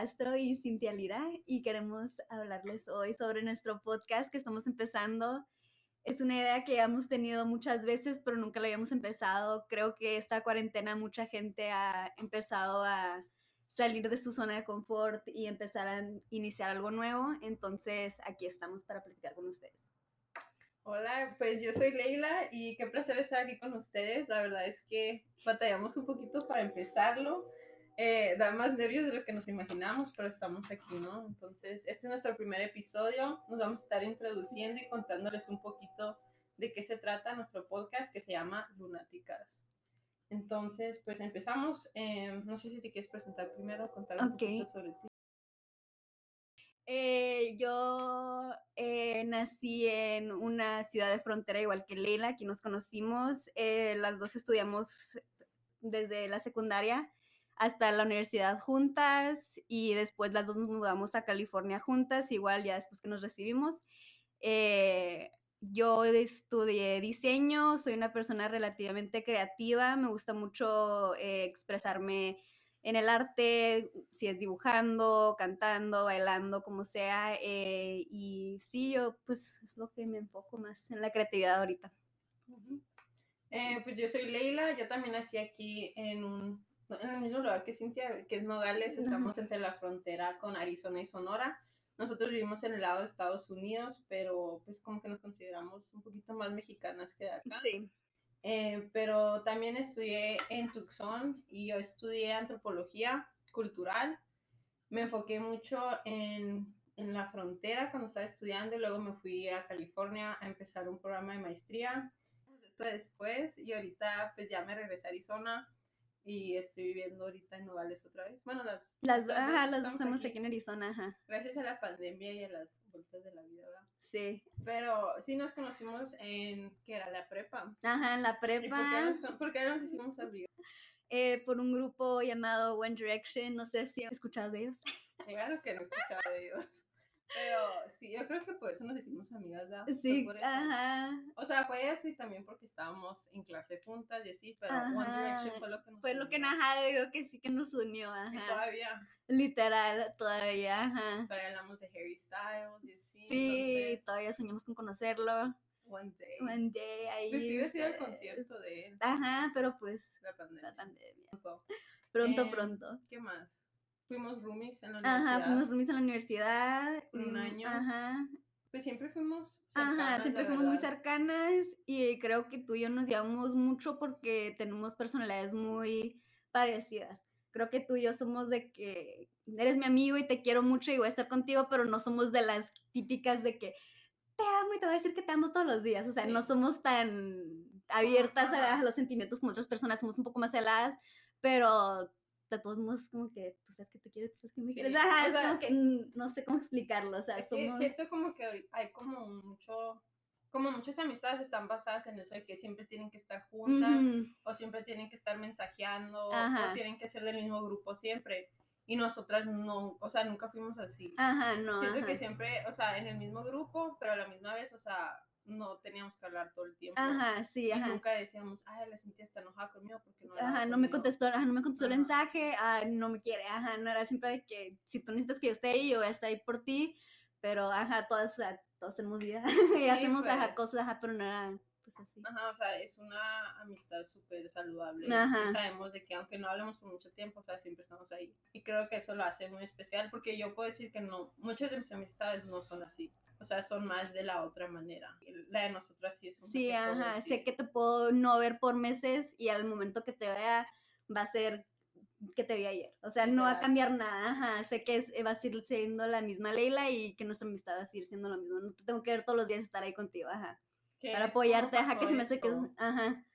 Castro y Cintia Lira y queremos hablarles hoy sobre nuestro podcast que estamos empezando. Es una idea que hemos tenido muchas veces, pero nunca la habíamos empezado. Creo que esta cuarentena mucha gente ha empezado a salir de su zona de confort y empezar a iniciar algo nuevo. Entonces, aquí estamos para platicar con ustedes. Hola, pues yo soy Leila y qué placer estar aquí con ustedes. La verdad es que batallamos un poquito para empezarlo. Eh, da más nervios de lo que nos imaginamos, pero estamos aquí, ¿no? Entonces, este es nuestro primer episodio. Nos vamos a estar introduciendo y contándoles un poquito de qué se trata nuestro podcast que se llama Lunáticas. Entonces, pues empezamos. Eh, no sé si te quieres presentar primero, contar un poquito sobre ti. Eh, yo eh, nací en una ciudad de frontera igual que Leila, aquí nos conocimos. eh, las dos estudiamos desde la secundaria hasta la universidad juntas y después las dos nos mudamos a California juntas, igual ya después que nos recibimos. Eh, yo estudié diseño, soy una persona relativamente creativa, me gusta mucho eh, expresarme en el arte, si es dibujando, cantando, bailando, como sea. eh, y sí, yo pues es lo que me enfoco más en la creatividad ahorita. Eh, pues yo soy Leila, yo también nací aquí en un en el mismo lugar que Cintia, que es Nogales, estamos entre la frontera con Arizona y Sonora. Nosotros vivimos en el lado de Estados Unidos, pero pues como que nos consideramos un poquito más mexicanas que de acá. Sí. Eh, pero también estudié en Tucson y yo estudié antropología cultural. Me enfoqué mucho en, en la frontera cuando estaba estudiando y luego me fui a California a empezar un programa de maestría. Esto después y ahorita pues ya me regresé a Arizona y estoy viviendo ahorita en Nogales otra vez. Bueno, las, Las, las ajá, las dos estamos aquí en Arizona, ajá. Gracias a la pandemia y a las vueltas de la vida, ¿verdad? Sí. Pero sí nos conocimos en, que era la prepa. Ajá, en la ¿Y por qué prepa, nos, por qué nos hicimos amigas? eh, por un grupo llamado One Direction, no sé si han escuchado de ellos. Claro que no he escuchado de ellos. Pero sí, yo creo que por eso nos hicimos amigas, ¿verdad? Sí, por eso. ajá. O sea, fue así también porque estábamos en clase juntas y así, pero One. Direction fue lo que nos Fue lo que unió. ajá, digo que sí que nos unió, Y ajá. todavía, Literal, todavía, ajá. todavía hablamos de Harry Styles y así. Sí, entonces, todavía soñamos con conocerlo. One day. One day ahí. Pues sí, hubiera sido el ustedes. concierto de él. Ajá, pero pues La pandemia. la pandemia. Pronto. Pronto, Eh, pronto. ¿Qué más? Fuimos roomies en la universidad. Ajá, fuimos roomies en la universidad. Un mm, año. Ajá. Pues siempre fuimos Ajá, cercanas, siempre la fuimos muy verdad. cercanas y creo que tú y yo nos llevamos mucho porque tenemos personalidades muy parecidas. Creo que tú y yo somos de que eres mi amigo y te quiero mucho y voy a estar contigo, pero no somos de las típicas de que te amo y te voy a decir que te amo todos los días. O sea, no Sí. somos tan abiertas a, Ajá. a los sentimientos como otras personas, somos un poco más heladas, pero de todos modos como que tú sabes que te quiero, tú sabes que me quieres. Sí, Ajá, es sea, como que no sé cómo explicarlo, o sea, Es que somos... siento como que hay como mucho, como muchas amistades están basadas en eso de que siempre tienen que estar juntas o siempre tienen que estar mensajeando Ajá. o tienen que ser del mismo grupo siempre. Y nosotras no, o sea, nunca fuimos así. Ajá, no. Siento ajá. que siempre, o sea, en el mismo grupo, pero a la misma vez, o sea, no teníamos que hablar todo el tiempo. Ajá, sí, Y ajá. nunca decíamos, ay, la Cintia está enojada conmigo porque no Ajá, no me conmigo". contestó, ajá, no me contestó el mensaje, ah, no me quiere, ajá, no era siempre de que si tú necesitas que yo esté ahí, yo voy a estar ahí por ti, pero ajá, todas, todos tenemos vida y Sí, hacemos ajá, cosas, ajá, pero no era pues así. Ajá, o sea, es una amistad súper saludable. y Ajá. sabemos de que aunque no hablemos por mucho tiempo, o sea, siempre estamos ahí. Y creo que eso lo hace muy especial porque yo puedo decir que no, muchas de mis amistades no son así. O sea, son más de la otra manera. La de nosotras sí es un Sí, ajá, sé que te puedo no ver por meses y al momento que te vea va a ser que te vi ayer. O sea, no va a cambiar nada, ajá, sé que es- va a seguir siendo la misma Leila y que nuestra amistad va a seguir siendo lo mismo. No te tengo que ver todos los días estar ahí contigo, ajá. Para apoyarte, ajá, que se me hace que es, ajá.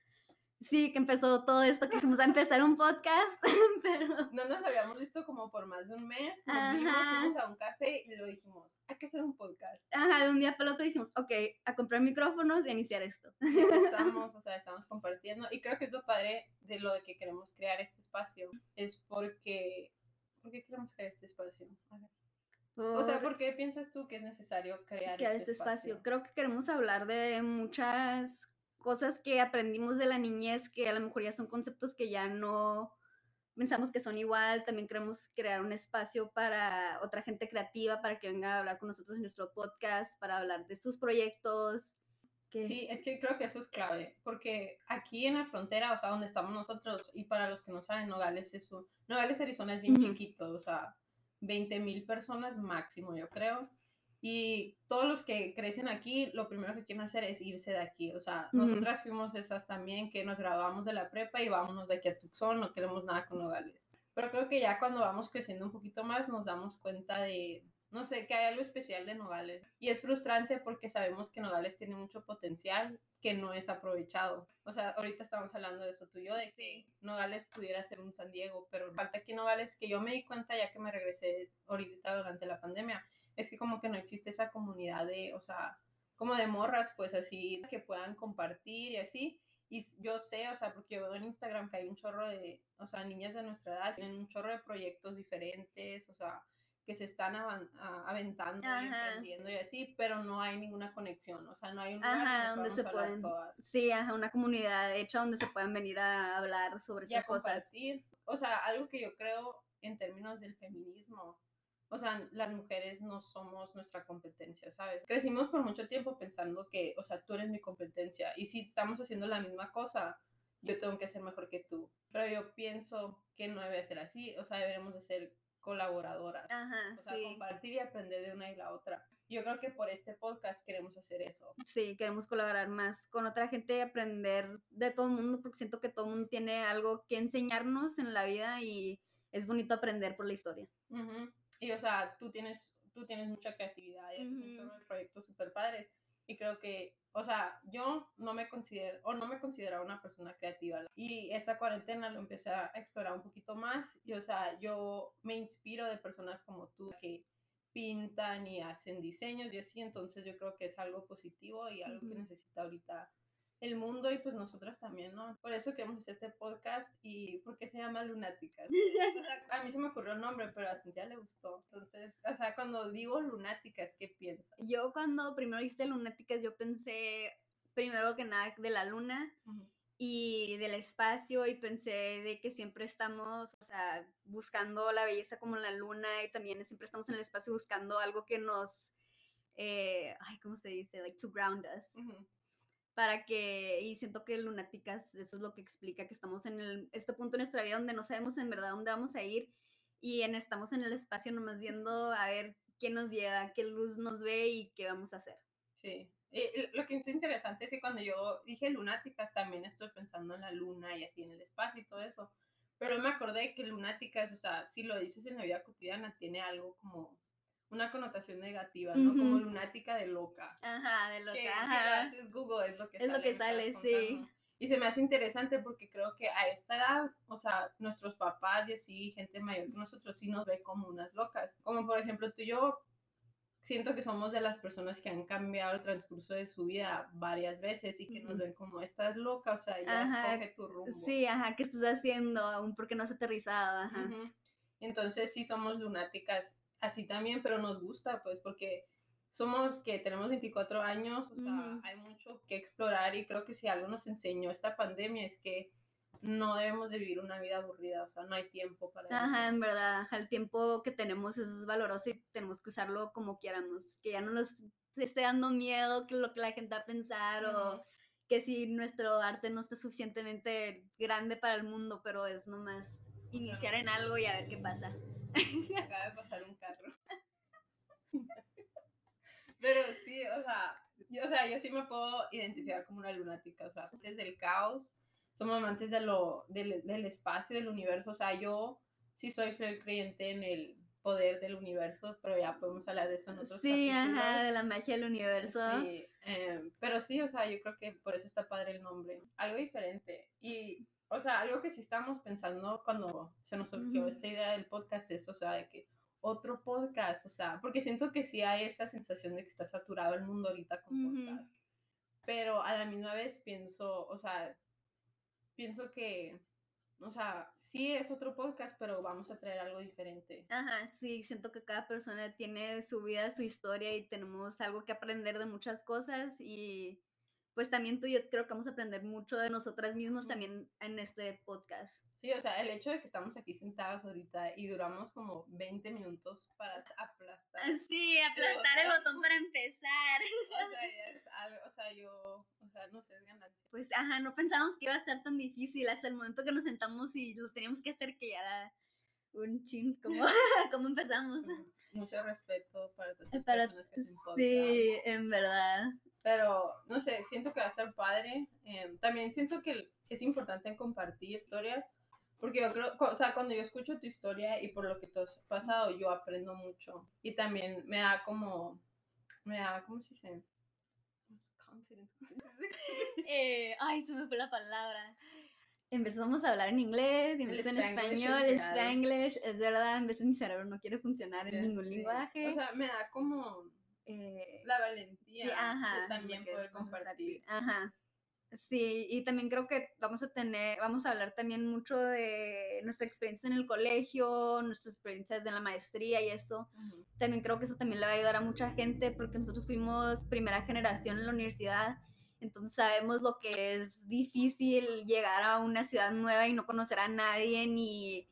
Sí, que empezó todo esto, que fuimos a empezar un podcast, pero, No nos habíamos visto como por más de un mes. Nos vimos, fuimos a un café y luego dijimos, hay que hacer un podcast. ajá, de un día para el otro dijimos, ok, a comprar micrófonos y a iniciar esto. Estamos, o sea, estamos compartiendo. Y creo que es lo padre de lo de que queremos crear este espacio. Es porque, ¿por qué queremos crear este espacio? O sea, ¿por qué piensas tú que es necesario crear, este, este espacio? Creo que queremos hablar de muchas cosas que aprendimos de la niñez que a lo mejor ya son conceptos que ya no pensamos que son igual. También queremos crear un espacio para otra gente creativa para que venga a hablar con nosotros en nuestro podcast, para hablar de sus proyectos. Sí, es que creo que eso es clave, porque aquí en la frontera, o sea, donde estamos nosotros, y para los que no saben, Nogales es un, Nogales, Arizona es bien chiquito, o sea, 20 mil personas máximo, yo creo. Y todos los que crecen aquí, lo primero que quieren hacer es irse de aquí. O sea, nosotras fuimos esas también que nos graduamos de la prepa y vámonos de aquí a Tucson, no queremos nada con Nogales. Pero creo que ya cuando vamos creciendo un poquito más nos damos cuenta de, no sé, que hay algo especial de Nogales. Y es frustrante porque sabemos que Nogales tiene mucho potencial que no es aprovechado. O sea, ahorita estamos hablando de eso tú y yo, de que Nogales pudiera ser un San Diego, pero falta que Nogales, que yo me di cuenta ya que me regresé ahorita durante la pandemia, es que como que no existe esa comunidad de, o sea, como de morras, pues así, que puedan compartir y así. Y yo sé, o sea, porque yo veo en Instagram que hay un chorro de, o sea, niñas de nuestra edad, tienen un chorro de proyectos diferentes, o sea, que se están aventando y aprendiendo y así, pero no hay ninguna conexión, o sea, no hay un lugar donde se pueden, sí, ajá, una comunidad hecha donde se puedan venir a hablar sobre estas cosas. O sea, algo que yo creo en términos del feminismo, o sea, las mujeres no somos nuestra competencia, ¿sabes? Crecimos por mucho tiempo pensando que, o sea, tú eres mi competencia y si estamos haciendo la misma cosa, yo tengo que ser mejor que tú. Pero yo pienso que no debe ser así, o sea, deberemos de ser colaboradoras. Ajá, o sea, compartir y aprender de una y la otra. Yo creo que por este podcast queremos hacer eso. Sí, queremos colaborar más con otra gente y aprender de todo el mundo, porque siento que todo el mundo tiene algo que enseñarnos en la vida y es bonito aprender por la historia. Y o sea, tú tienes, tú tienes mucha creatividad y haces un proyectos súper padres. Y creo que, o sea, yo no me considero, o no me consideraba una persona creativa. Y esta cuarentena lo empecé a explorar un poquito más. Y, o sea, yo me inspiro de personas como tú que pintan y hacen diseños y así. Entonces yo creo que es algo positivo y algo que necesita ahorita el mundo y pues nosotras también, ¿no? Por eso queremos hacer este podcast y porque se llama Lunáticas. a mí se me ocurrió el nombre, pero a Cintia le gustó. Entonces, o sea, cuando digo Lunáticas, ¿qué piensas? Yo cuando primero viste Lunáticas, yo pensé primero que nada de la luna. Y del espacio y pensé de que siempre estamos, o sea, buscando la belleza como la luna y también siempre estamos en el espacio buscando algo que nos, eh, ay, ¿cómo se dice? Like to ground us para que, y siento que Lunáticas, eso es lo que explica que estamos en el, este punto de nuestra vida donde no sabemos en verdad dónde vamos a ir y en, estamos en el espacio nomás viendo a ver quién nos llega, qué luz nos ve y qué vamos a hacer. Sí, lo que es interesante es que cuando yo dije lunáticas también estoy pensando en la luna y así en el espacio y todo eso, pero me acordé que lunáticas, o sea, si lo dices en la vida cotidiana, tiene algo como una connotación negativa, ¿no? Como lunática de loca. Ajá, de loca. ajá. Si Google, es lo que es sale. lo que sale, sí. Y se me hace interesante porque creo que a esta edad, o sea, nuestros papás y así, gente mayor que nosotros, sí nos ve como unas locas. Como por ejemplo tú y yo, siento que somos de las personas que han cambiado el transcurso de su vida varias veces y que nos ven como, estás loca, o sea, ya escoge tu rumbo. Sí, ajá, ¿qué estás haciendo? Aún porque no has aterrizado, ajá. Entonces sí somos lunáticas así también, pero nos gusta, pues, porque somos que tenemos 24 años, o sea, hay mucho que explorar y creo que si algo nos enseñó esta pandemia es que no debemos de vivir una vida aburrida, o sea, no hay tiempo para Ajá, en verdad, el tiempo que tenemos es valoroso y tenemos que usarlo como quieramos, que ya no nos esté dando miedo que lo que la gente va a pensar o que si nuestro arte no está suficientemente grande para el mundo, pero es nomás iniciar en algo y a ver qué pasa. Acaba de pasar un Pero sí, o sea, yo, o sea, yo sí me puedo identificar como una lunática, o sea, desde el caos, somos amantes de lo, del, del espacio, del universo, o sea, yo sí soy fiel creyente en el poder del universo, pero ya podemos hablar de eso en otros Sí, ajá, de la magia del universo. Sí, em, pero sí, o sea, yo creo que por eso está padre el nombre. Algo diferente. Y o sea, algo que sí estamos pensando cuando se nos surgió esta idea del podcast es, o sea, de que otro podcast, o sea, porque siento que sí hay esa sensación de que está saturado el mundo ahorita con podcast, pero a la misma vez pienso, o sea, pienso que o sea, sí es otro podcast, pero vamos a traer algo diferente. Ajá, sí, siento que cada persona tiene su vida, su historia y tenemos algo que aprender de muchas cosas y pues también tú y yo creo que vamos a aprender mucho de nosotras mismos también en este podcast. Sí, o sea, el hecho de que estamos aquí sentadas ahorita y duramos como 20 minutos para aplastar. Sí, aplastar el botón para empezar. O sea, es algo, o sea, yo, o sea, no sé, es ganancia. Pues, ajá, no pensábamos que iba a estar tan difícil hasta el momento que nos sentamos y lo teníamos que hacer que ya era un chin, como, como empezamos. Mucho respeto para todas las personas que podcast. Sí, en verdad. Pero, no sé, siento que va a estar padre. Em, también siento que es importante compartir historias porque yo creo, o sea, cuando yo escucho tu historia y por lo que tú has pasado, yo aprendo mucho. Y también me da como, me da, ¿cómo se dice? eh, ay, se me fue la palabra. Empezamos a hablar en inglés, y empezó en español, el spanglish, es verdad, en veces mi cerebro no quiere funcionar en ningún lenguaje. O sea, me da como eh, la valentía de también poder compartir. Ajá. Sí, y también creo que vamos a tener, vamos a hablar también mucho de nuestra experiencia en el colegio, nuestras experiencias de la maestría y esto. También creo que eso también le va a ayudar a mucha gente porque nosotros fuimos primera generación en la universidad, entonces sabemos lo que es difícil llegar a una ciudad nueva y no conocer a nadie ni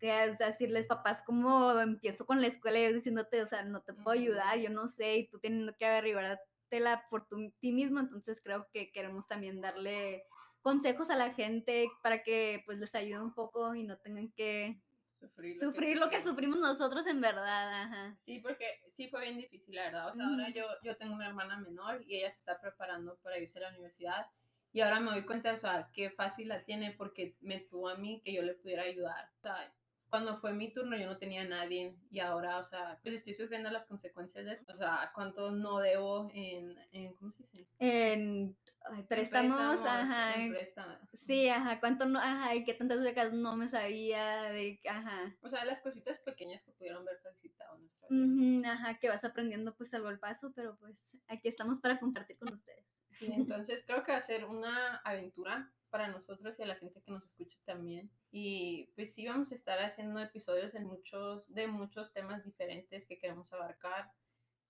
decirles papás cómo empiezo con la escuela y ellos diciéndote, o sea, no te puedo ayudar, yo no sé, y tú teniendo que arribar la por ti mismo, entonces creo que queremos también darle consejos a la gente para que pues les ayude un poco y no tengan que sufrir lo, que, sufrimos nosotros en verdad, ajá. Sí, porque sí fue bien difícil, la verdad. O sea, ahora yo, yo tengo una hermana menor y ella se está preparando para irse a la universidad y ahora me doy cuenta, o sea, qué fácil la tiene porque me tuvo a mí que yo le pudiera ayudar. O sea, cuando fue mi turno yo no tenía a nadie y ahora, o sea, pues estoy sufriendo las consecuencias de eso. O sea, cuánto no debo en, en ¿cómo se dice? En préstamos, ajá. Sí, ajá, cuánto no, ajá, y qué tantas becas no me sabía, de, ajá. O sea, las cositas pequeñas que pudieron ver facilitado nuestra vida. ajá, que vas aprendiendo pues algo al paso, pero pues aquí estamos para compartir con ustedes. Sí, entonces creo que va a ser una aventura para nosotros y a la gente que nos escuche también. Y pues sí vamos a estar haciendo episodios en muchos, de muchos temas diferentes que queremos abarcar.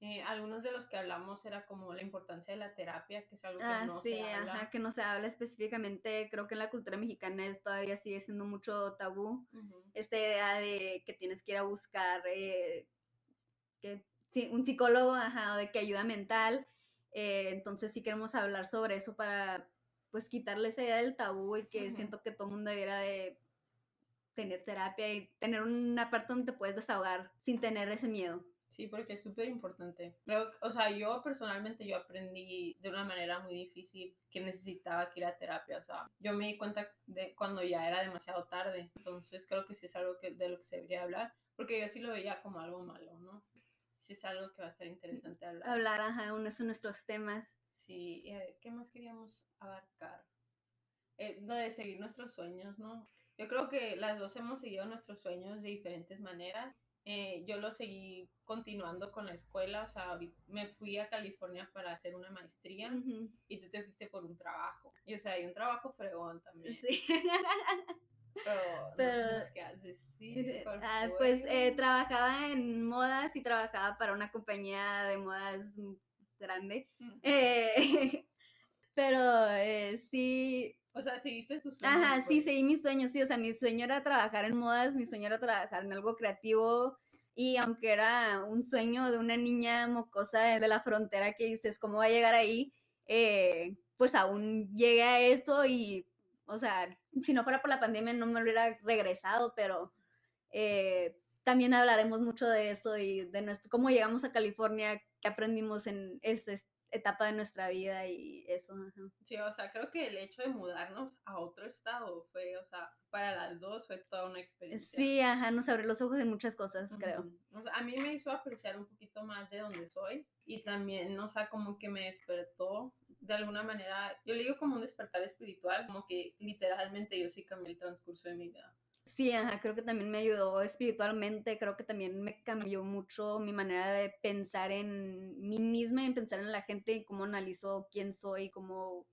Eh, algunos de los que hablamos era como la importancia de la terapia, que es algo que ah, no se habla. Ajá, que no se habla específicamente. Creo que en la cultura mexicana es, todavía sigue siendo mucho tabú. Esta idea de que tienes que ir a buscar eh, que, sí, un psicólogo, ajá, o de que ayuda mental. Eh, entonces sí queremos hablar sobre eso para pues quitarle esa idea del tabú y que siento que todo el mundo debiera de tener terapia y tener una parte donde te puedes desahogar sin tener ese miedo. Sí, porque es súper importante. Pero, o sea, yo personalmente yo aprendí de una manera muy difícil que necesitaba que ir a terapia. O sea, yo me di cuenta de cuando ya era demasiado tarde. Entonces creo que sí es algo que, de lo que se debería hablar. Porque yo sí lo veía como algo malo, ¿no? Sí es algo que va a estar interesante hablar. Hablar, ajá, uno de nuestros temas. Sí, eh, ¿qué más queríamos abarcar? Eh, lo de seguir nuestros sueños, ¿no? Yo creo que las dos hemos seguido nuestros sueños de diferentes maneras. Eh, yo lo seguí continuando con la escuela, o sea, me fui a California para hacer una maestría y tú te fuiste por un trabajo. Y o sea, hay un trabajo fregón también. Sí. Pero, ¿qué haces? Sí, ah, pues trabajaba en modas y trabajaba para una compañía de modas grande. Eh, pero eh, sí. O sea, seguiste tus sueños. Ajá, sí, seguí mis sueños, sí. O sea, mi sueño era trabajar en modas, mi sueño era trabajar en algo creativo. Y aunque era un sueño de una niña mocosa de, la frontera que dices, ¿cómo va a llegar ahí? Eh, pues aún llegué a eso y, o sea, si no fuera por la pandemia no me hubiera regresado, pero también hablaremos mucho de eso y de nuestro, cómo llegamos a California, qué aprendimos en esta etapa de nuestra vida y eso. Sí, o sea, creo que el hecho de mudarnos a otro estado fue, o sea, para las dos fue toda una experiencia. Sí, ajá, nos abrió los ojos de muchas cosas, creo. a mí me hizo apreciar un poquito más de dónde soy y también, o sea, como que me despertó de alguna manera, yo le digo como un despertar espiritual, como que literalmente yo sí cambié el transcurso de mi vida. Sí, ajá, creo que también me ayudó espiritualmente, creo que también me cambió mucho mi manera de pensar en mí misma, en pensar en la gente y cómo analizo quién soy, cómo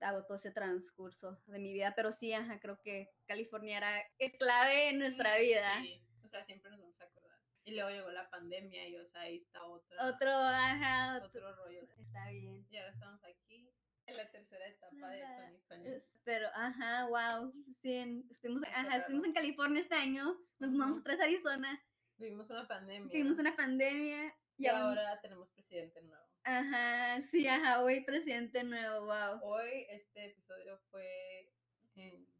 hago todo ese transcurso de mi vida, pero sí, ajá, creo que California era, es clave en nuestra vida. Sí, o sea, siempre nos vamos a acordar. Y luego llegó la pandemia y, o sea, ahí está otra, Otro, ajá, otro, otro rollo. está bien. Y ahora estamos aquí en la tercera etapa de Ajá, 2020. es- Pero, ajá, wow, sí, en- estuvimos, ajá, estuvimos en California este año, nos mudamos otra vez a Arizona, Vivimos una pandemia. tuvimos una pandemia y y aún- ahora tenemos presidente nuevo. Ajá, sí, ajá, hoy presidente nuevo, wow. Hoy este episodio fue filmado,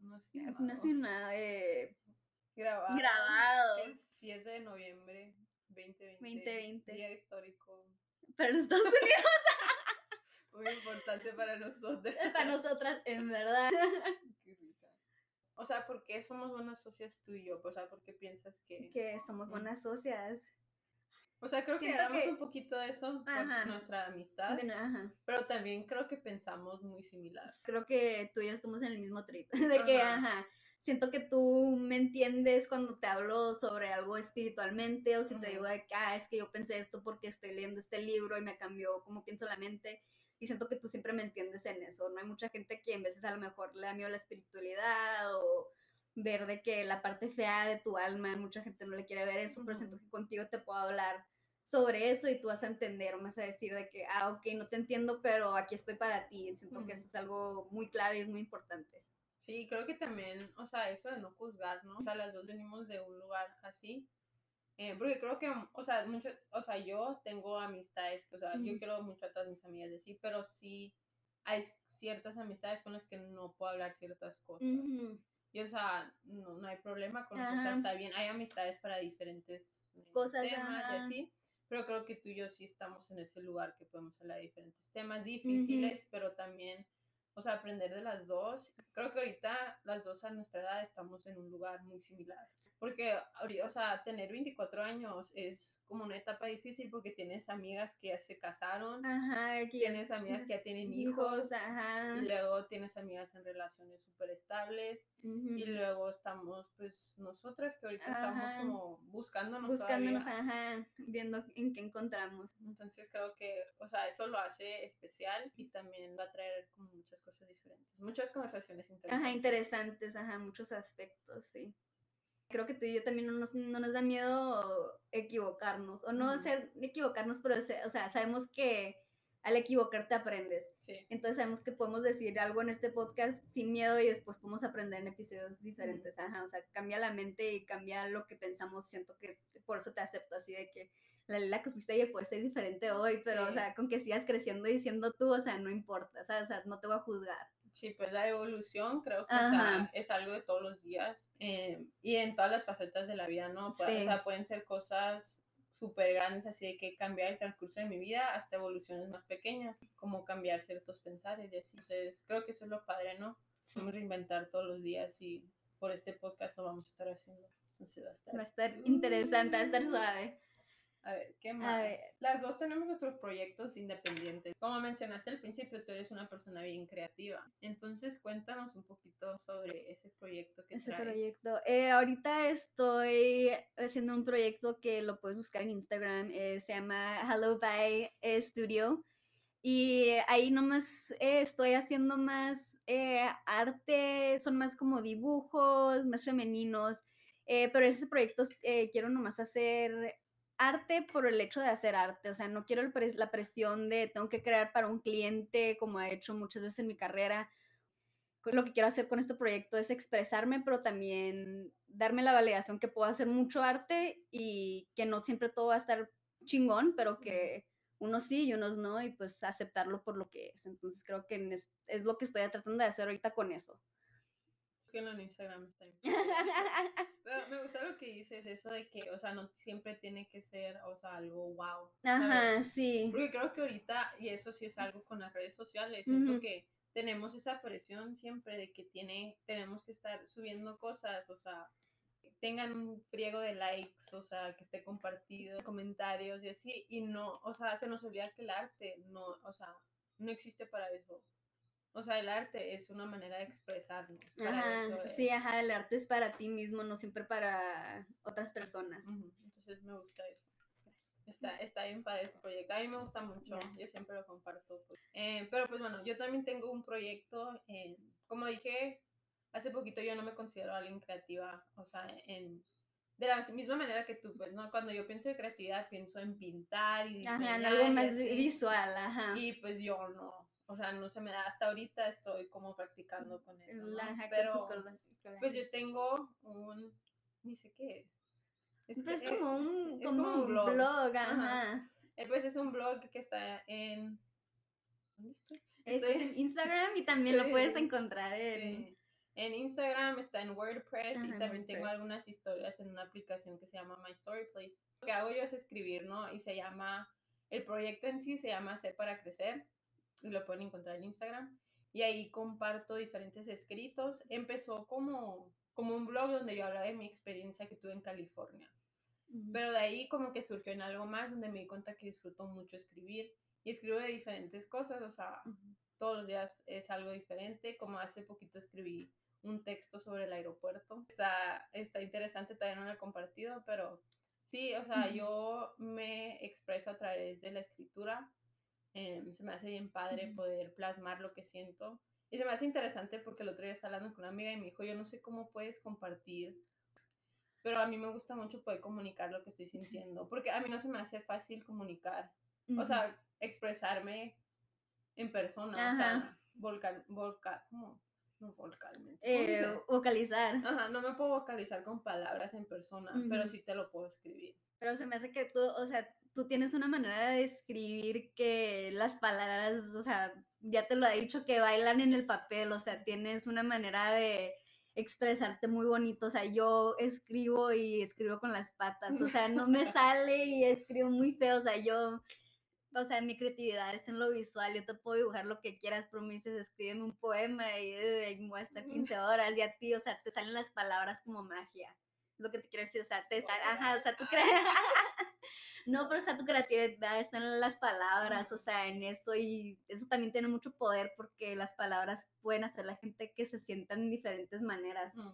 no es filmado, No sé nada, eh, grabado, grabado el 7 de noviembre 2020, 2020. día histórico, para los Estados Unidos, muy importante para nosotros. para nosotras, en verdad. Qué risa. O sea, ¿por qué somos buenas socias tú y yo? O sea, ¿por qué piensas que...? Que somos buenas socias. O sea, creo que hablamos que- un poquito de eso por Ajá. nuestra amistad, De- ajá. pero también creo que pensamos muy similar. Creo que tú y yo estamos en el mismo trip. De que, Ajá. siento que tú me entiendes cuando te hablo sobre algo espiritualmente o si te digo de que, ah, es que yo pensé esto porque estoy leyendo este libro y me cambió cómo pienso la mente. Y siento que tú siempre me entiendes en eso. No hay mucha gente que en veces a lo mejor le da miedo la espiritualidad o ver de que la parte fea de tu alma, mucha gente no le quiere ver eso, pero siento que contigo te puedo hablar sobre eso y tú vas a entender vas a decir de que, ah, ok, no te entiendo, pero aquí estoy para ti. Siento que eso es algo muy clave y es muy importante. Sí, creo que también, o sea, eso de no juzgar, ¿no? O sea, las dos venimos de un lugar así. Eh, porque creo que, o sea, mucho, o sea, yo tengo amistades, o sea, yo Ujú. quiero mucho a todas mis amigas de sí, pero sí hay ciertas amistades con las que no puedo hablar ciertas cosas. Ujú. Y, o sea, no, no hay problema con eso, o sea, está bien. Hay amistades para diferentes eh, Cosas, temas y ajá. así. Pero creo que tú y yo sí estamos en ese lugar que podemos hablar de diferentes temas difíciles, pero también, o sea, aprender de las dos. Creo que ahorita las dos a nuestra edad estamos en un lugar muy similar. Porque, o sea, tener 24 años es como una etapa difícil porque tienes amigas que ya se casaron, Ajá, que tienes amigas que ya tienen hijos, hijos, ajá. y luego tienes amigas en relaciones súper estables. Y luego estamos, pues, nosotras que ahorita Ajá. estamos como buscándonos Buscándonos, todavía. ajá, viendo en qué encontramos. Entonces creo que, o sea, eso lo hace especial y también va a traer como muchas cosas diferentes, muchas conversaciones interesantes. Ajá, interesantes, ajá, muchos aspectos, sí. Creo que tú y yo también no nos, no nos da miedo equivocarnos, o no Ujú. ser equivocarnos, pero, o sea, sabemos que al equivocarte aprendes. Sí, Entonces sabemos que podemos decir algo en este podcast sin miedo y después podemos aprender en episodios diferentes. Ajá, o sea, cambia la mente y cambia lo que pensamos. Siento que por eso te acepto así de que la Lila que fuiste ayer puede ser diferente hoy, pero o sea, con que sigas creciendo y siendo tú, o sea, no importa, ¿sabes? O sea, no te voy a juzgar. sí, pues la evolución creo que o sea, Ajá. es algo de todos los días eh, y en todas las facetas de la vida, ¿no? Pu- Sí. O sea, pueden ser cosas súper grandes, así de que cambiar el transcurso de mi vida hasta evoluciones más pequeñas, como cambiar ciertos pensares y así. Entonces, creo que eso es lo padre, ¿no? Sí. Podemos reinventar todos los días y por este podcast lo vamos a estar haciendo. Entonces va a estar. Va a estar interesante, va a estar suave. A ver, ¿qué más? ver. Las dos tenemos nuestros proyectos independientes. Como mencionaste al principio, tú eres una persona bien creativa. Entonces, cuéntanos un poquito sobre ese proyecto que Ese traes. proyecto. Eh, ahorita estoy haciendo un proyecto que lo puedes buscar en Instagram. eh, se llama Hello Bye eh, Studio. Y ahí nomás eh, estoy haciendo más arte, son más como dibujos, más femeninos. eh, pero ese proyecto eh, quiero nomás hacer arte por el hecho de hacer arte. O sea, no quiero la presión de tengo que crear para un cliente, como he hecho muchas veces en mi carrera lo que quiero hacer con este proyecto es expresarme, pero también darme la validación que puedo hacer mucho arte y que no siempre todo va a estar chingón, pero que unos sí y unos no, y pues aceptarlo por lo que es. Entonces creo que es lo que estoy tratando de hacer ahorita con eso. Que en Instagram está. Pero me gusta lo que dices, eso de que, o sea, no siempre tiene que ser, o sea, algo wow. ¿sabes? Ajá, sí. Porque creo que ahorita, y eso sí es algo con las redes sociales, siento Ujú. que tenemos esa presión siempre de que tiene, tenemos que estar subiendo cosas, o sea, que tengan un friego de likes, o sea, que esté compartido, comentarios y así, y no, o sea, se nos olvida que el arte no, o sea, no existe para eso. O sea, el arte es una manera de expresarnos. para Ajá, sí, ajá, el arte es para ti mismo, no siempre para otras personas. Entonces me gusta eso. Está, está bien padre este proyecto. A mí me gusta mucho. Yo siempre lo comparto. pues. Eh, pero pues bueno, yo también tengo un proyecto. En, como dije, hace poquito yo no me considero alguien creativa. O sea, en, de la misma manera que tú, pues, ¿no? Cuando yo pienso de creatividad, pienso en pintar y Ajá, diseñar en algo más así. visual, ajá. Y pues yo no. O sea, no se me da. Hasta ahorita estoy como practicando con eso. ¿no? La- ajá, con Pero pues yo tengo un. Ni sé qué es. Es Pues que, como un, es como como un blog. blog, Ajá. ajá. Eh, Pues es un blog que está en. ¿Dónde estoy? Este Estoy- es en Instagram y también lo puedes encontrar en... Sí. En Instagram está en WordPress Ajá, y también tengo algunas historias en una aplicación que se llama My Story Place. Lo que hago yo es escribir, ¿no? Y se llama, el proyecto en sí se llama Sé para Crecer lo pueden encontrar en Instagram. Y ahí comparto diferentes escritos. Empezó como, como un blog donde yo hablaba de mi experiencia que tuve en California. Pero de ahí como que surgió en algo más donde me di cuenta que disfruto mucho escribir. Y escribo de diferentes cosas, o sea, Ujú. todos los días es algo diferente. Como hace poquito escribí un texto sobre el aeropuerto. Está, está interesante, todavía no lo he compartido, pero sí, o sea, Ujú. yo me expreso a través de la escritura. Em, se me hace bien padre poder plasmar lo que siento. Y se me hace interesante porque el otro día estaba hablando con una amiga y me dijo, yo no sé cómo puedes compartir, pero a mí me gusta mucho poder comunicar lo que estoy sintiendo, porque a mí no se me hace fácil comunicar o sea, expresarme en persona, o sea, Ajá. volcar, volcar, ¿cómo? No vocalmente. ¿cómo se Eh, vocalizar. Ajá, no me puedo vocalizar con palabras en persona, pero sí te lo puedo escribir. Pero se me hace que tú, o sea, tú tienes una manera de escribir que las palabras, o sea, ya te lo ha dicho que bailan en el papel, o sea, tienes una manera de expresarte muy bonito, o sea, yo escribo y escribo con las patas, o sea, no me sale y escribo muy feo, o sea, yo, o sea, mi creatividad es en lo visual, yo te puedo dibujar lo que quieras, pero me dices, escríbeme un poema y, eh, y me voy a estar 15 horas, y a ti, o sea, te salen las palabras como magia, lo que te quiero decir, o sea, te sale, ajá, o sea, tú crees... No, pero está tu creatividad, está en las palabras, o sea, en eso y eso también tiene mucho poder porque las palabras pueden hacer a la gente que se sientan en diferentes maneras. Mm.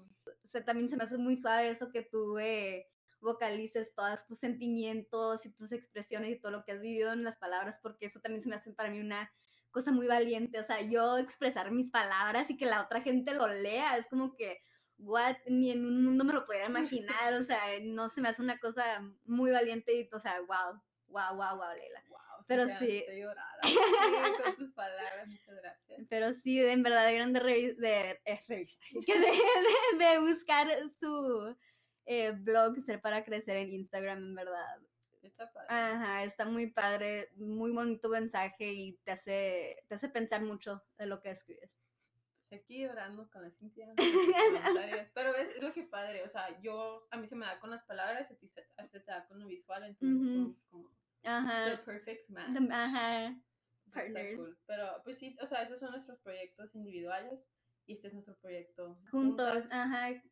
O sea, también se me hace muy suave eso que tú eh, vocalices todos tus sentimientos y tus expresiones y todo lo que has vivido en las palabras porque eso también se me hace para mí una cosa muy valiente, o sea, yo expresar mis palabras y que la otra gente lo lea, es como que, what, ni en un mundo me lo pudiera imaginar, o sea, no se me hace una cosa muy valiente y, o sea, wow, wow, wow, wow, Leila. Wow, Pero sí. llorar. Sí, con tus palabras, muchas gracias. Pero sí, en verdad debieron de, revi- de, eh, revisar, que de, de- de buscar su eh, blog Ser para Crecer en Instagram, en verdad. Está padre. Ajá, está muy padre, muy bonito mensaje y te hace, te hace pensar mucho de lo que escribes. Aquí llorando con la Cintia. con Pero ves, es lo que padre, o sea, yo, a mí se me da con las palabras, a ti se, a te da con lo visual, entonces Ujú. somos como the Ajá, perfect match. de- ajá, partners. cool. Pero pues sí, o sea, esos son nuestros proyectos individuales y este es nuestro proyecto juntos, juntas. ajá,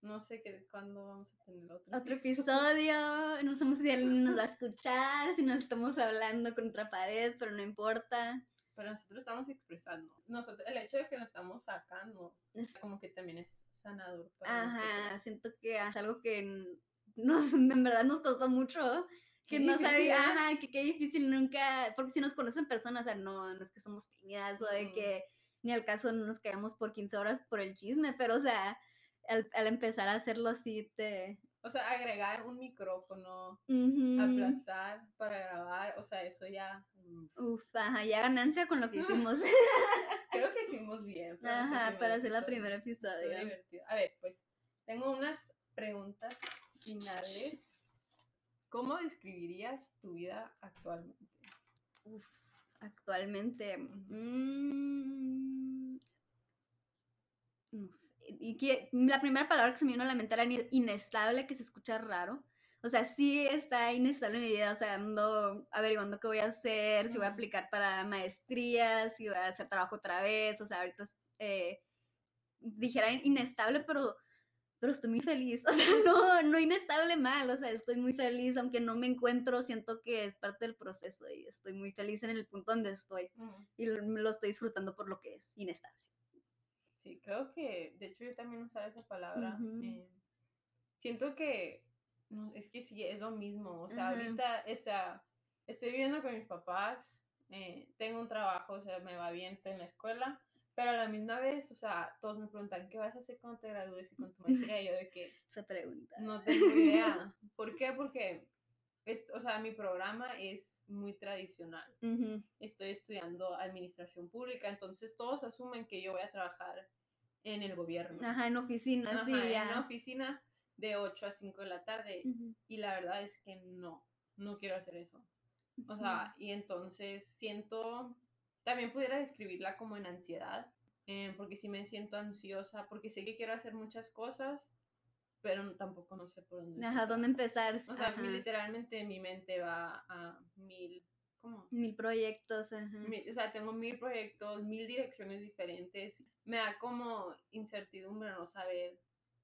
No sé qué, cuándo vamos a tener otro. otro episodio, no sabemos si alguien nos va a escuchar, si nos estamos hablando contra pared, pero no importa. Pero nosotros estamos expresando. Nosotros, el hecho de que nos estamos sacando, Es- como que también es sanador para Ajá, nosotros. siento que es algo que nos, en verdad nos costó mucho, que Qué no difícil, sabía, ¿eh? ajá, que qué difícil nunca, porque si nos conocen personas, o sea, no, no es que somos tímidas o de Ujú. que ni al caso no nos quedamos por 15 horas por el chisme, pero o sea, al, al empezar a hacerlo así te... O sea, agregar un micrófono, Ujú. aplazar para grabar, o sea, eso ya. Uf, ajá, ya ganancia con lo que hicimos. Creo que hicimos bien. para ajá, para hacer la primera episodio. divertido. A ver, pues tengo unas preguntas finales. ¿Cómo describirías tu vida actualmente? Uf, actualmente. Ujú. mm, no sé. Y que, la primera palabra que se me vino a la mente era inestable, que se escucha raro. O sea, sí está inestable en mi vida. O sea, ando averiguando qué voy a hacer, si voy a aplicar para maestrías, si voy a hacer trabajo otra vez. O sea, ahorita eh, dijera inestable, pero pero estoy muy feliz, o sea, no, no inestable mal, o sea, estoy muy feliz, aunque no me encuentro, siento que es parte del proceso y estoy muy feliz en el punto donde estoy y lo, me lo estoy disfrutando por lo que es inestable. Sí, creo que, de hecho, yo también usar esa palabra. Eh, siento que No, es que sí, es lo mismo. O sea, ahorita, o sea, estoy viviendo con mis papás, eh, tengo un trabajo, o sea, me va bien, estoy en la escuela, pero a la misma vez, o sea, todos me preguntan, ¿qué vas a hacer cuando te gradúes y con tu maestría? Y yo de que... Se pregunta. No tengo idea. ¿Por qué? Porque, es, o sea, mi programa es muy tradicional. Estoy estudiando administración pública, entonces todos asumen que yo voy a trabajar en el gobierno. Ajá, en oficina, sí, En una oficina de 8 a 5 de la tarde. Y la verdad es que no, no quiero hacer eso. O sea, y entonces siento, también pudiera describirla como en ansiedad, eh, porque si me siento ansiosa, porque sé que quiero hacer muchas cosas, pero tampoco no sé por dónde. Ajá, dónde empezar. O sea, literalmente mi mente va a mil, ¿cómo? Mil proyectos, ajá. o sea, tengo mil proyectos, mil direcciones diferentes. Me da como incertidumbre no saber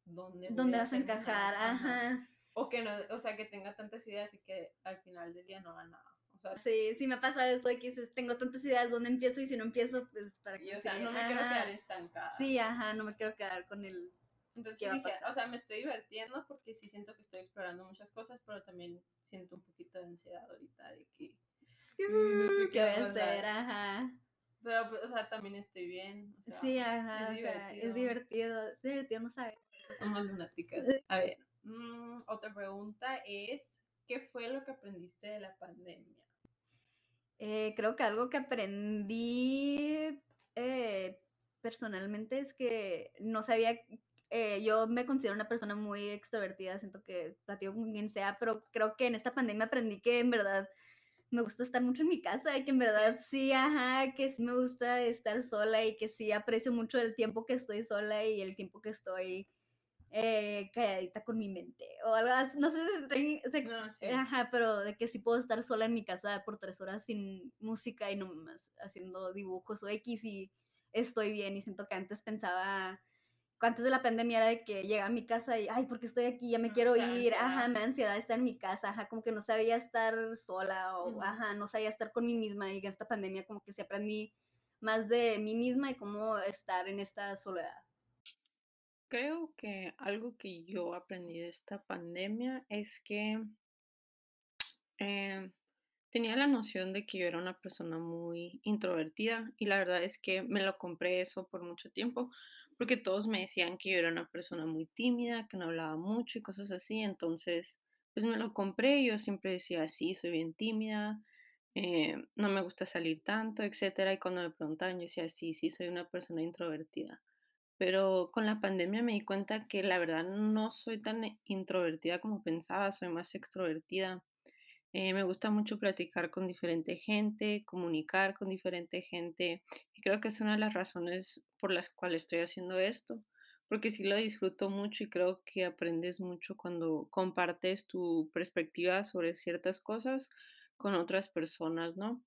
dónde. ¿Dónde vas a encajar? Ajá. O que no, o sea, que tenga tantas ideas y que al final del día no haga nada. O sea, sí, sí me ha pasado eso de que dices, tengo tantas ideas, ¿dónde empiezo? Y si no empiezo, pues para que... o sea, no me quiero quedar estancada. Sí, ajá, no me quiero quedar con el entonces dije, o sea, me estoy divirtiendo porque sí siento que estoy explorando muchas cosas, pero también siento un poquito de ansiedad ahorita de que no sé qué, va a hacer, ajá. Pero, pues, o sea, también estoy bien. O sea, sí, ajá, es, o sea, es divertido, es divertido, no saber. Somos lunáticas. A ver, mm, otra pregunta es, ¿qué fue lo que aprendiste de la pandemia? Eh, creo que algo que aprendí eh, personalmente es que no sabía eh, yo me considero una persona muy extrovertida, siento que platico con quien sea, pero creo que en esta pandemia aprendí que en verdad me gusta estar mucho en mi casa y que en verdad sí, ajá, que sí me gusta estar sola y que sí aprecio mucho el tiempo que estoy sola y el tiempo que estoy eh, calladita con mi mente o algo así, no sé si estoy, ajá, pero de que sí puedo estar sola en mi casa por tres horas sin música y nomás haciendo dibujos o X y estoy bien y siento que antes pensaba antes de la pandemia era de que llegaba a mi casa y, ay, porque estoy aquí, ya me quiero ir, ajá, me da ansiedad estar en mi casa, ajá, como que no sabía estar sola o, ajá, no sabía estar con mí misma y en esta pandemia como que sí aprendí más de mí misma y cómo estar en esta soledad. Creo que algo que yo aprendí de esta pandemia es que eh, tenía la noción de que yo era una persona muy introvertida y la verdad es que me lo compré eso por mucho tiempo porque todos me decían que yo era una persona muy tímida, que no hablaba mucho y cosas así, entonces pues me lo compré yo siempre decía, sí, soy bien tímida, eh, no me gusta salir tanto, etcétera, y cuando me preguntaban yo decía, sí, sí, soy una persona introvertida. Pero con la pandemia me di cuenta que la verdad no soy tan introvertida como pensaba, soy más extrovertida. Eh, me gusta mucho platicar con diferente gente, comunicar con diferente gente y creo que es una de las razones por las cuales estoy haciendo esto, porque sí lo disfruto mucho y creo que aprendes mucho cuando compartes tu perspectiva sobre ciertas cosas con otras personas, ¿no?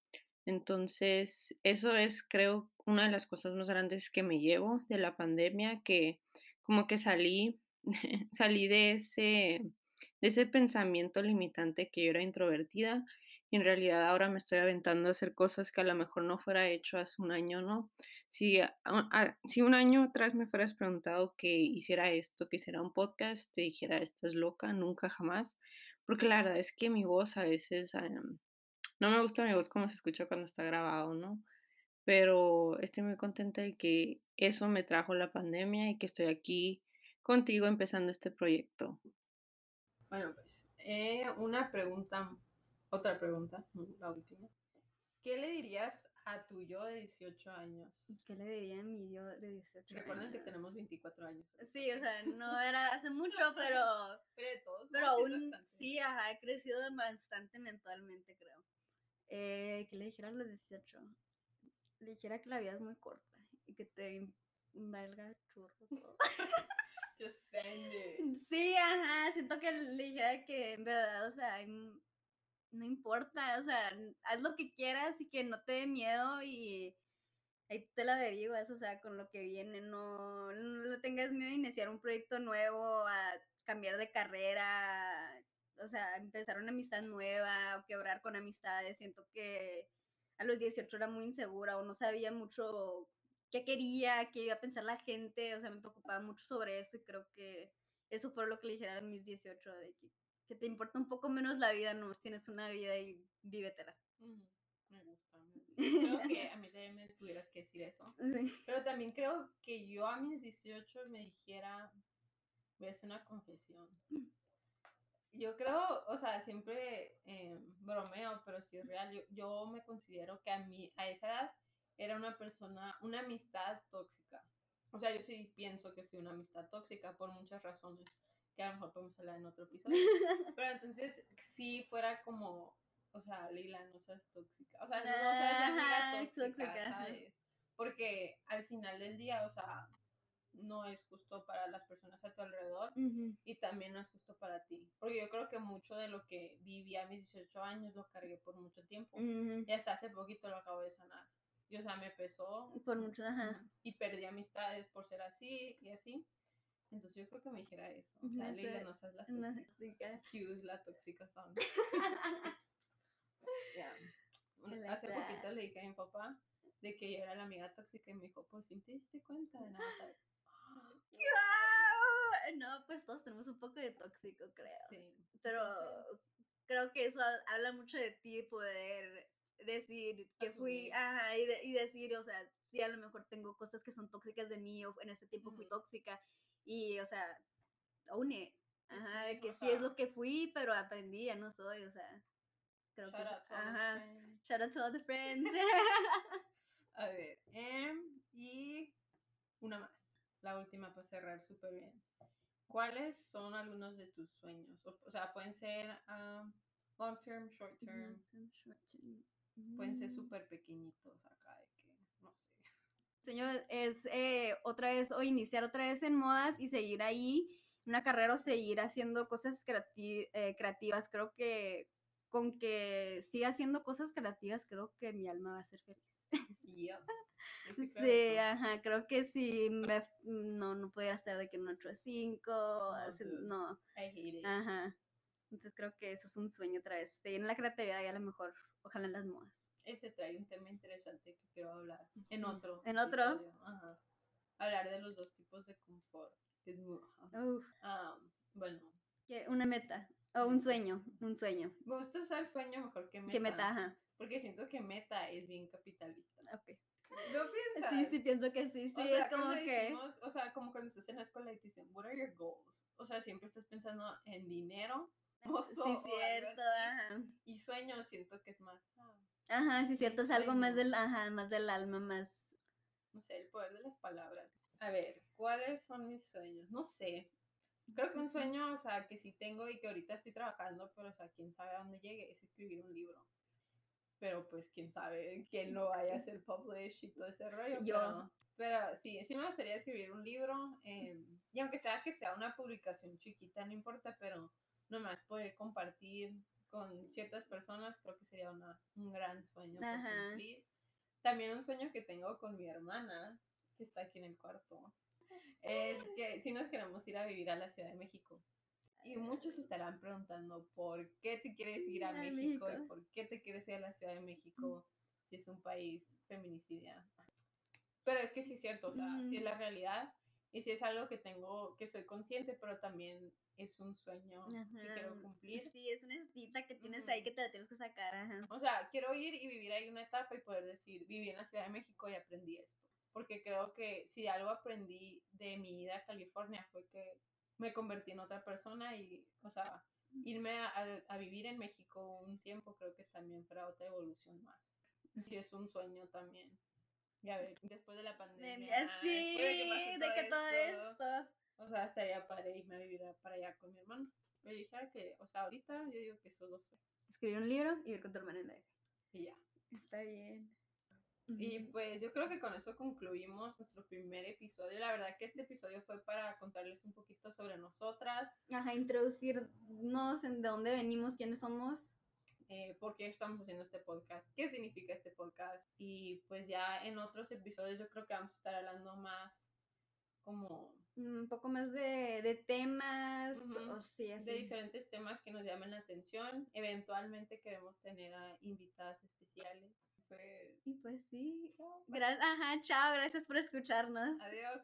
Entonces, eso es, creo, una de las cosas más grandes que me llevo de la pandemia, que como que salí, salí de ese de ese pensamiento limitante que yo era introvertida y en realidad ahora me estoy aventando a hacer cosas que a lo mejor no fuera hecho hace un año, ¿no? Si, si un año atrás me fueras preguntado que hiciera esto, que hiciera un podcast, te dijera, estás loca, nunca jamás, porque la verdad es que mi voz a veces, no me gusta mi voz como se escucha cuando está grabado, ¿no? Pero estoy muy contenta de que eso me trajo la pandemia y que estoy aquí contigo empezando este proyecto. Bueno, pues eh, una pregunta, otra pregunta, la última. ¿Qué le dirías a tu yo de 18 años? ¿Qué le diría a mi yo de 18 años? Recuerden que tenemos 24 años. Sí, o sea, no era hace mucho, pero... Pero de todos Pero aún sí, ajá, he crecido bastante mentalmente, creo. Eh, ¿Qué le dijera a los 18? Le dijera que la vida es muy corta y que te valga churro todo. Sí, ajá, siento que le dijera que en verdad, o sea, no importa, o sea, haz lo que quieras y que no te dé miedo y ahí te la averiguas, o sea, con lo que viene, no, no tengas miedo a iniciar un proyecto nuevo, a cambiar de carrera, o sea, empezar una amistad nueva o quebrar con amistades, siento que a los 18 era muy insegura o no sabía mucho qué quería, qué iba a pensar la gente, o sea, me preocupaba mucho sobre eso y creo que eso fue lo que le dijera a mis 18 de que que te importa un poco menos la vida, no tienes una vida y vívetela. Me gusta. me gusta. Creo que a mí también me tuvieras que decir eso. Sí. Pero también creo que yo a mis 18 me dijera, voy a hacer una confesión. Yo creo, o sea, siempre eh, bromeo, pero sí es real. Yo, yo me considero que a mí, a esa edad, era una persona, una amistad tóxica. O sea, yo sí pienso que fui una amistad tóxica por muchas razones, que a lo mejor podemos hablar en otro episodio. Pero entonces, sí fuera como, o sea, Lila, no seas tóxica. O sea, no, no seas la amiga tóxica, tóxica, ajá. ¿sabes? Porque al final del día, o sea, no es justo para las personas a tu alrededor y también no es justo para ti. Porque yo creo que mucho de lo que viví a mis 18 años lo cargué por mucho tiempo. Y hasta hace poquito lo acabo de sanar. Y o sea, me pesó Por mucho, ajá. y perdí amistades por ser así y así. Entonces yo creo que me dijera eso. O sea, No Lila, no seas la tóxica. chica. Hughes, la tóxica son. Hace poquito le dije a mi papá de que yo era la amiga tóxica y me dijo, por fin te diste cuenta de nada. No, pues todos tenemos un poco de tóxico, creo. Sí. Pero creo que eso ha- habla mucho de ti poder decir que fui, ajá, y, de- y decir, o sea, sí, a lo mejor tengo cosas que son tóxicas de mí, o en este tiempo fui tóxica, y, o sea, une, ajá, sí, de que sí es lo que fui, pero aprendí, ya no soy, o sea, creo que, Shout eso- out to all my ajá, shout out to all the friends. A ver, em, y una más. La última para cerrar súper bien. ¿Cuáles son algunos de tus sueños? O, o sea, pueden ser um, long term, short term, pueden ser Mm. súper pequeñitos acá, de que, no sé. sueño es eh, otra vez o iniciar otra vez en modas y seguir ahí una carrera o seguir haciendo cosas creati- eh, creativas. Creo que con que siga haciendo cosas creativas, creo que mi alma va a ser feliz. Sí Sí, ajá, creo que si me, no, no pudiera estar de que en un 8 a 5, así, dude. no, I hate it. ajá. Entonces creo que eso es un sueño otra vez, seguir en la creatividad y a lo mejor, ojalá en las modas. Ese trae un tema interesante que quiero hablar en otro. ¿En otro? Ajá. Hablar de los dos tipos de confort. que Ah, bueno, que- una meta, o un sueño, un sueño. me gusta usar sueño mejor que meta. ¿Qué meta? Ajá. Porque siento que meta es bien capitalista. Ok. ¿No piensas? Sí, sí, pienso que sí, sí, O sea, es como que... decimos- o sea, como cuando estás en la escuela y te dicen, what are your goals? O sea, siempre estás pensando en dinero. Sí, cierto, ajá. Y sueño siento que es más, ah, Ajá, sí, cierto, es algo más del, ajá, más del alma, más... no sé, el poder de las palabras. A ver, ¿cuáles son mis sueños? No sé. Creo que un sueño, o sea, que sí tengo y que ahorita estoy trabajando, pero, o sea, quién sabe a dónde llegue, es escribir un libro. Pero, pues, quién sabe quién lo vaya a hacer publish y todo ese rollo. Yo. Pero, pero sí, sí me gustaría escribir un libro. eh, y aunque sea que sea una publicación chiquita, no importa, pero nomás poder compartir con ciertas personas, creo que sería una, un gran sueño por Ajá. cumplir. También un sueño que tengo con mi hermana, que está aquí en el cuarto, es que si nos queremos ir a vivir a la Ciudad de México. Y muchos se estarán preguntando por qué te quieres ir a México y por qué te quieres ir a la Ciudad de México si es un país feminicida. Pero es que sí es cierto, o sea, sí es la realidad y sí es algo que tengo, que soy consciente, pero también es un sueño que quiero cumplir. Sí, es una cita que tienes ahí que te la tienes que sacar, ajá. O sea, quiero ir y vivir ahí una etapa y poder decir, viví en la Ciudad de México y aprendí esto. Porque creo que si algo aprendí de mi ida a California fue que me convertí en otra persona y, o sea, irme a, a- a vivir en México un tiempo creo que también para otra evolución más. Sí, es un sueño también. Ya ver, después de la pandemia. Sí, de que todo esto, esto. O sea, estaría padre irme a vivir para allá con mi hermano. Pero dijera que, o sea, ahorita yo digo que esos dos. Escribir un libro y ir con tu hermana en la Y ya. Está bien. Y pues yo creo que con eso concluimos nuestro primer episodio. La verdad que este episodio fue para contarles un poquito sobre nosotras, Ajá, introducirnos en de dónde venimos, quiénes somos. Eh, por qué estamos haciendo este podcast, qué significa este podcast. Y pues ya en otros episodios yo creo que vamos a estar hablando más como Un poco más de, de temas, Ujú, o sí, así. de diferentes temas que nos llamen la atención. Eventualmente queremos tener a invitadas especiales. Pues, Y pues sí. chao, Gra- Ajá, chao, gracias por escucharnos. adiós.